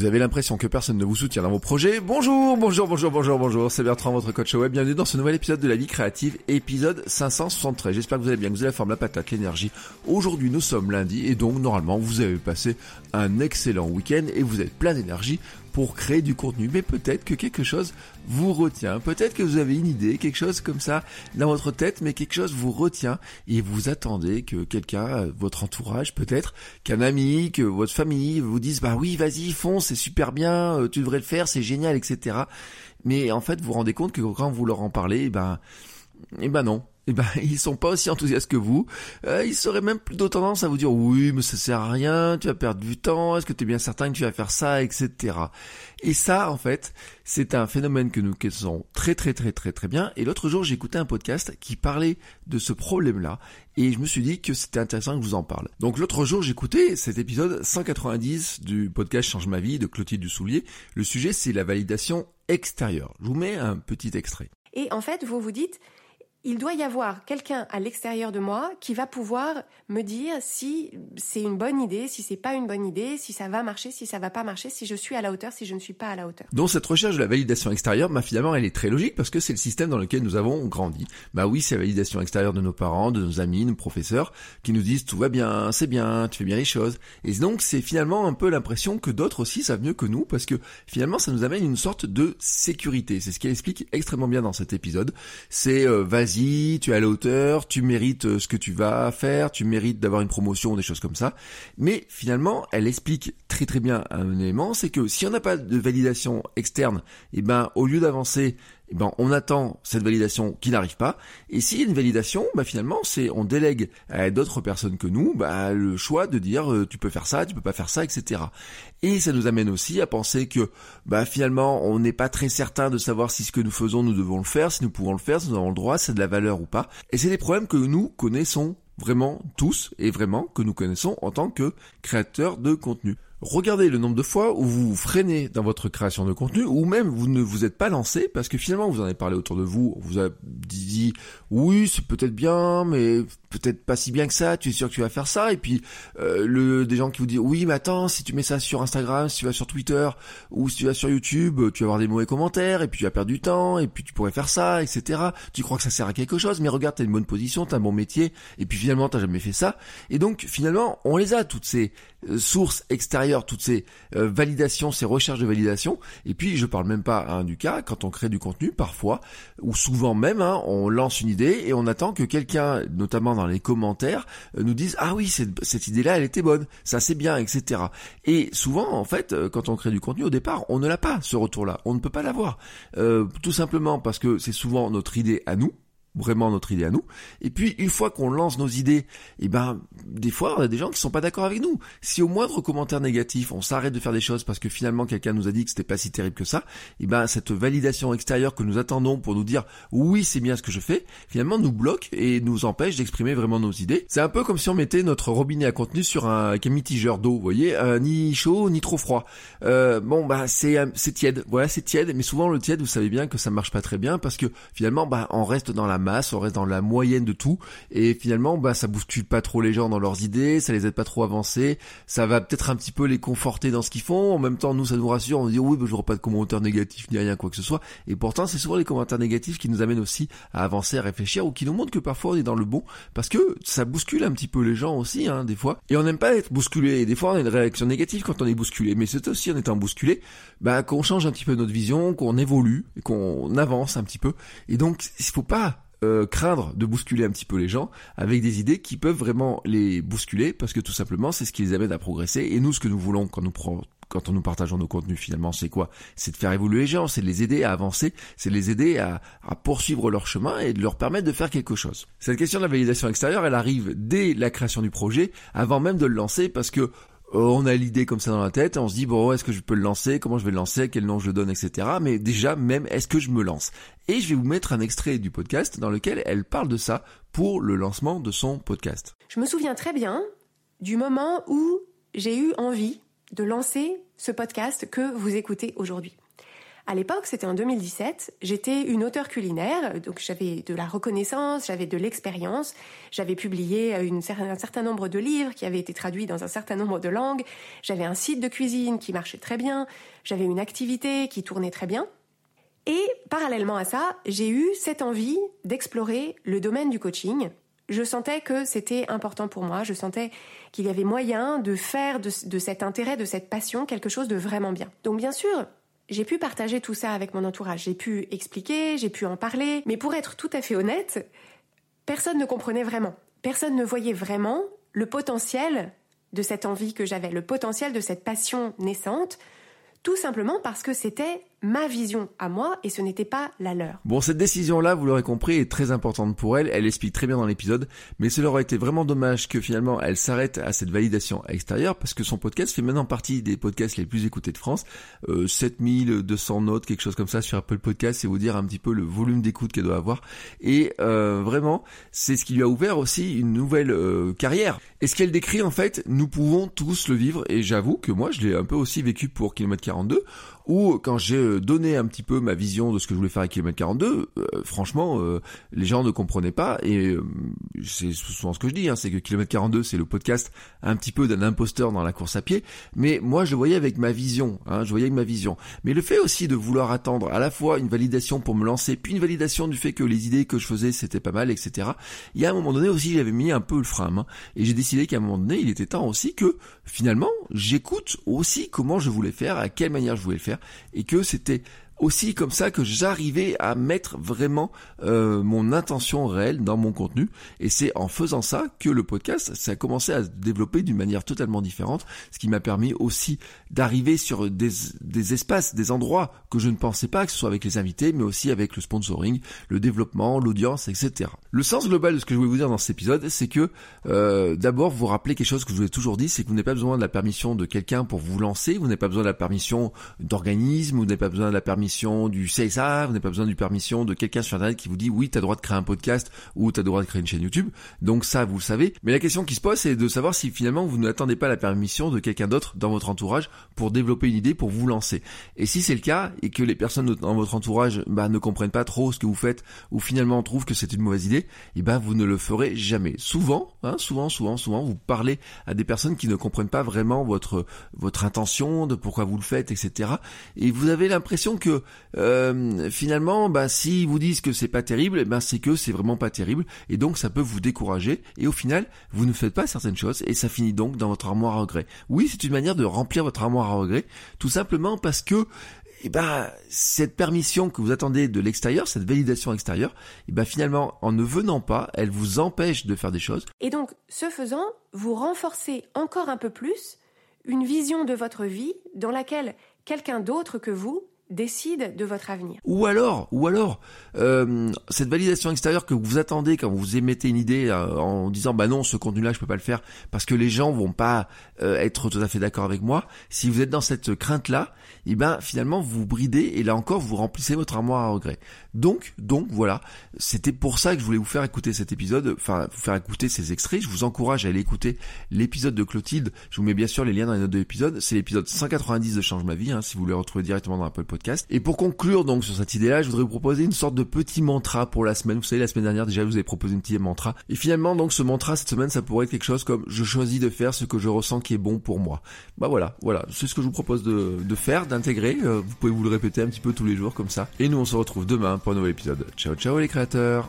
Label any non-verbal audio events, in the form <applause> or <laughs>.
Vous avez l'impression que personne ne vous soutient dans vos projets Bonjour, bonjour, bonjour, bonjour, bonjour, c'est Bertrand, votre coach web. Bienvenue dans ce nouvel épisode de la vie créative, épisode 573. J'espère que vous allez bien, que vous avez la forme, la patate, l'énergie. Aujourd'hui, nous sommes lundi et donc, normalement, vous avez passé un excellent week-end et vous êtes plein d'énergie pour créer du contenu. Mais peut-être que quelque chose vous retient. Peut-être que vous avez une idée, quelque chose comme ça dans votre tête, mais quelque chose vous retient et vous attendez que quelqu'un, euh, votre entourage peut-être, qu'un ami, que votre famille vous dise bah oui vas-y fonce, c'est super bien, euh, tu devrais le faire, c'est génial, etc. Mais en fait vous vous rendez compte que quand vous leur en parlez, ben, eh ben non, <laughs> eh ben ils sont pas aussi enthousiastes que vous. Euh, ils seraient même plutôt tendance à vous dire oui mais ça sert à rien, tu vas perdre du temps, est-ce que tu es bien certain que tu vas faire ça, etc. Et ça en fait c'est un phénomène que nous connaissons très très très très très bien. Et l'autre jour j'ai écouté un podcast qui parlait de ce problème-là et je me suis dit que c'était intéressant que je vous en parle. Donc l'autre jour j'écoutais cet épisode 190 du podcast Change ma vie de Clotilde Dussoulier. Le sujet c'est la validation extérieure. Je vous mets un petit extrait. Et en fait vous vous dites il doit y avoir quelqu'un à l'extérieur de moi qui va pouvoir me dire si c'est une bonne idée, si c'est pas une bonne idée, si ça va marcher, si ça va pas marcher, si je suis à la hauteur, si je ne suis pas à la hauteur. Donc cette recherche de la validation extérieure, bah finalement elle est très logique parce que c'est le système dans lequel nous avons grandi. Bah oui, c'est la validation extérieure de nos parents, de nos amis, nos professeurs qui nous disent tout va bien, c'est bien, tu fais bien les choses. Et donc c'est finalement un peu l'impression que d'autres aussi savent mieux que nous parce que finalement ça nous amène une sorte de sécurité. C'est ce qu'elle explique extrêmement bien dans cet épisode. C'est euh, vas-y, tu es à la hauteur, tu mérites euh, ce que tu vas faire, tu mérites d'avoir une promotion, des choses comme ça. Mais finalement, elle explique très très bien un élément, c'est que si on n'a pas de validation externe, et ben au lieu d'avancer, eh ben on attend cette validation qui n'arrive pas. Et s'il y a une validation, bah finalement c'est on délègue à d'autres personnes que nous bah, le choix de dire euh, tu peux faire ça, tu peux pas faire ça, etc. Et ça nous amène aussi à penser que bah finalement on n'est pas très certain de savoir si ce que nous faisons nous devons le faire, si nous pouvons le faire, si nous avons le droit, si c'est de la valeur ou pas. Et c'est des problèmes que nous connaissons vraiment tous et vraiment que nous connaissons en tant que créateurs de contenu. Regardez le nombre de fois où vous freinez dans votre création de contenu ou même vous ne vous êtes pas lancé parce que finalement vous en avez parlé autour de vous, on vous a dit oui c'est peut-être bien mais peut-être pas si bien que ça, tu es sûr que tu vas faire ça et puis euh, le des gens qui vous disent oui mais attends si tu mets ça sur Instagram, si tu vas sur Twitter ou si tu vas sur YouTube, tu vas avoir des mauvais commentaires et puis tu vas perdre du temps et puis tu pourrais faire ça etc. Tu crois que ça sert à quelque chose mais regarde t'as une bonne position, t'as un bon métier et puis finalement t'as jamais fait ça et donc finalement on les a toutes ces sources extérieures, toutes ces euh, validations, ces recherches de validation. Et puis, je parle même pas hein, du cas quand on crée du contenu, parfois ou souvent même, hein, on lance une idée et on attend que quelqu'un, notamment dans les commentaires, euh, nous dise ah oui cette, cette idée-là, elle était bonne, ça c'est bien, etc. Et souvent, en fait, quand on crée du contenu au départ, on ne l'a pas ce retour-là, on ne peut pas l'avoir, tout simplement parce que c'est souvent notre idée à nous vraiment notre idée à nous. Et puis une fois qu'on lance nos idées, et eh ben des fois on a des gens qui sont pas d'accord avec nous. Si au moindre commentaire négatif, on s'arrête de faire des choses parce que finalement quelqu'un nous a dit que c'était pas si terrible que ça, et eh ben cette validation extérieure que nous attendons pour nous dire oui c'est bien ce que je fais, finalement nous bloque et nous empêche d'exprimer vraiment nos idées. C'est un peu comme si on mettait notre robinet à contenu sur un, avec un mitigeur d'eau, vous voyez, euh, ni chaud ni trop froid. Euh, bon bah c'est c'est tiède, voilà c'est tiède, mais souvent le tiède vous savez bien que ça marche pas très bien parce que finalement bah on reste dans la masse, on reste dans la moyenne de tout, et finalement, bah, ça bouscule pas trop les gens dans leurs idées, ça les aide pas trop à avancer, ça va peut-être un petit peu les conforter dans ce qu'ils font, en même temps, nous, ça nous rassure, on dit, oui, bah, j'aurai pas de commentaires négatifs, ni rien, quoi que ce soit, et pourtant, c'est souvent les commentaires négatifs qui nous amènent aussi à avancer, à réfléchir, ou qui nous montrent que parfois on est dans le bon, parce que ça bouscule un petit peu les gens aussi, hein, des fois, et on n'aime pas être bousculé, et des fois on a une réaction négative quand on est bousculé, mais c'est aussi en étant bousculé, bah, qu'on change un petit peu notre vision, qu'on évolue, qu'on avance un petit peu, et donc, il faut pas euh, craindre de bousculer un petit peu les gens avec des idées qui peuvent vraiment les bousculer parce que tout simplement c'est ce qui les amène à progresser et nous ce que nous voulons quand nous quand nous partageons nos contenus finalement, c'est quoi? C'est de faire évoluer les gens, c'est de les aider à avancer, c'est de les aider à, à, poursuivre leur chemin et de leur permettre de faire quelque chose. Cette question de la validation extérieure, elle arrive dès la création du projet, avant même de le lancer, parce que on a l'idée comme ça dans la tête, on se dit bon est-ce que je peux le lancer, comment je vais le lancer, quel nom je donne, etc. Mais déjà même est-ce que je me lance? Et je vais vous mettre un extrait du podcast dans lequel elle parle de ça pour le lancement de son podcast. Je me souviens très bien du moment où j'ai eu envie de lancer ce podcast que vous écoutez aujourd'hui. À l'époque, c'était en 2017, j'étais une auteure culinaire, donc j'avais de la reconnaissance, j'avais de l'expérience, j'avais publié un certain nombre de livres qui avaient été traduits dans un certain nombre de langues, j'avais un site de cuisine qui marchait très bien, j'avais une activité qui tournait très bien. Et parallèlement à ça, j'ai eu cette envie d'explorer le domaine du coaching. Je sentais que c'était important pour moi, je sentais qu'il y avait moyen de faire de, de cet intérêt, de cette passion, quelque chose de vraiment bien. Donc bien sûr, j'ai pu partager tout ça avec mon entourage, j'ai pu expliquer, j'ai pu en parler, mais pour être tout à fait honnête, personne ne comprenait vraiment. Personne ne voyait vraiment le potentiel de cette envie que j'avais, le potentiel de cette passion naissante, tout simplement parce que c'était ma vision à moi et ce n'était pas la leur. Bon, cette décision-là, vous l'aurez compris, est très importante pour elle. Elle explique très bien dans l'épisode, mais cela aurait été vraiment dommage que finalement elle s'arrête à cette validation extérieure parce que son podcast fait maintenant partie des podcasts les plus écoutés de France. Euh, 7200 notes, quelque chose comme ça sur Apple Podcast, c'est vous dire un petit peu le volume d'écoute qu'elle doit avoir. Et euh, vraiment, c'est ce qui lui a ouvert aussi une nouvelle euh, carrière. Et ce qu'elle décrit en fait, nous pouvons tous le vivre. Et j'avoue que moi, je l'ai un peu aussi vécu pour Kilomètre 42 ou quand j'ai euh, donné un petit peu ma vision de ce que je voulais faire avec Kilomètre 42, euh, franchement, euh, les gens ne comprenaient pas, et c'est souvent ce que je dis, hein, c'est que Kilomètre 42, c'est le podcast un petit peu d'un imposteur dans la course à pied, mais moi je le voyais avec ma vision, hein, je voyais avec ma vision. Mais le fait aussi de vouloir attendre à la fois une validation pour me lancer, puis une validation du fait que les idées que je faisais c'était pas mal, etc. Il y a un moment donné aussi, j'avais mis un peu le frein, hein, et j'ai décidé qu'à un moment donné, il était temps aussi que finalement, j'écoute aussi comment je voulais faire, à quelle manière je voulais le faire, et que c'était aussi comme ça que j'arrivais à mettre vraiment euh, mon intention réelle dans mon contenu. Et c'est en faisant ça que le podcast, ça a commencé à se développer d'une manière totalement différente, ce qui m'a permis aussi d'arriver sur des, des espaces, des endroits que je ne pensais pas, que ce soit avec les invités, mais aussi avec le sponsoring, le développement, l'audience, etc. Le sens global de ce que je voulais vous dire dans cet épisode, c'est que euh, d'abord vous rappelez quelque chose que je vous ai toujours dit, c'est que vous n'avez pas besoin de la permission de quelqu'un pour vous lancer, vous n'avez pas besoin de la permission d'organisme, vous n'avez pas besoin de la permission du CSA, vous n'avez pas besoin d'une permission de quelqu'un sur internet qui vous dit oui, tu as droit de créer un podcast ou tu as droit de créer une chaîne YouTube. Donc ça, vous le savez. Mais la question qui se pose, c'est de savoir si finalement vous n'attendez pas la permission de quelqu'un d'autre dans votre entourage pour développer une idée, pour vous lancer. Et si c'est le cas et que les personnes dans votre entourage bah, ne comprennent pas trop ce que vous faites ou finalement trouvent que c'est une mauvaise idée, et eh ben vous ne le ferez jamais. Souvent, hein, souvent, souvent, souvent, vous parlez à des personnes qui ne comprennent pas vraiment votre votre intention, de pourquoi vous le faites, etc. Et vous avez l'impression que euh, finalement, bah, s'ils vous disent que c'est pas terrible, ben c'est que c'est vraiment pas terrible, et donc ça peut vous décourager. Et au final, vous ne faites pas certaines choses, et ça finit donc dans votre armoire à regrets. Oui, c'est une manière de remplir votre armoire à regrets, tout simplement parce que eh ben, cette permission que vous attendez de l'extérieur, cette validation extérieure, eh ben finalement, en ne venant pas, elle vous empêche de faire des choses. Et donc, ce faisant, vous renforcez encore un peu plus une vision de votre vie dans laquelle quelqu'un d'autre que vous décide de votre avenir. Ou alors, ou alors, euh, cette validation extérieure que vous attendez quand vous émettez une idée euh, en disant bah non ce contenu-là je peux pas le faire parce que les gens vont pas euh, être tout à fait d'accord avec moi. Si vous êtes dans cette crainte-là, et eh ben finalement vous bridez et là encore vous remplissez votre armoire à regret. Donc, donc voilà, c'était pour ça que je voulais vous faire écouter cet épisode, enfin vous faire écouter ces extraits. Je vous encourage à aller écouter l'épisode de Clotilde. Je vous mets bien sûr les liens dans les notes de l'épisode. C'est l'épisode 190 de Change ma vie, hein, si vous voulez retrouver directement dans Apple Podcast. Et pour conclure donc sur cette idée-là, je voudrais vous proposer une sorte de petit mantra pour la semaine. Vous savez, la semaine dernière déjà, je vous ai proposé un petit mantra. Et finalement, donc ce mantra cette semaine, ça pourrait être quelque chose comme je choisis de faire ce que je ressens qui est bon pour moi. Bah voilà, voilà, c'est ce que je vous propose de, de faire, d'intégrer. Euh, vous pouvez vous le répéter un petit peu tous les jours comme ça. Et nous, on se retrouve demain pour un nouvel épisode. Ciao ciao les créateurs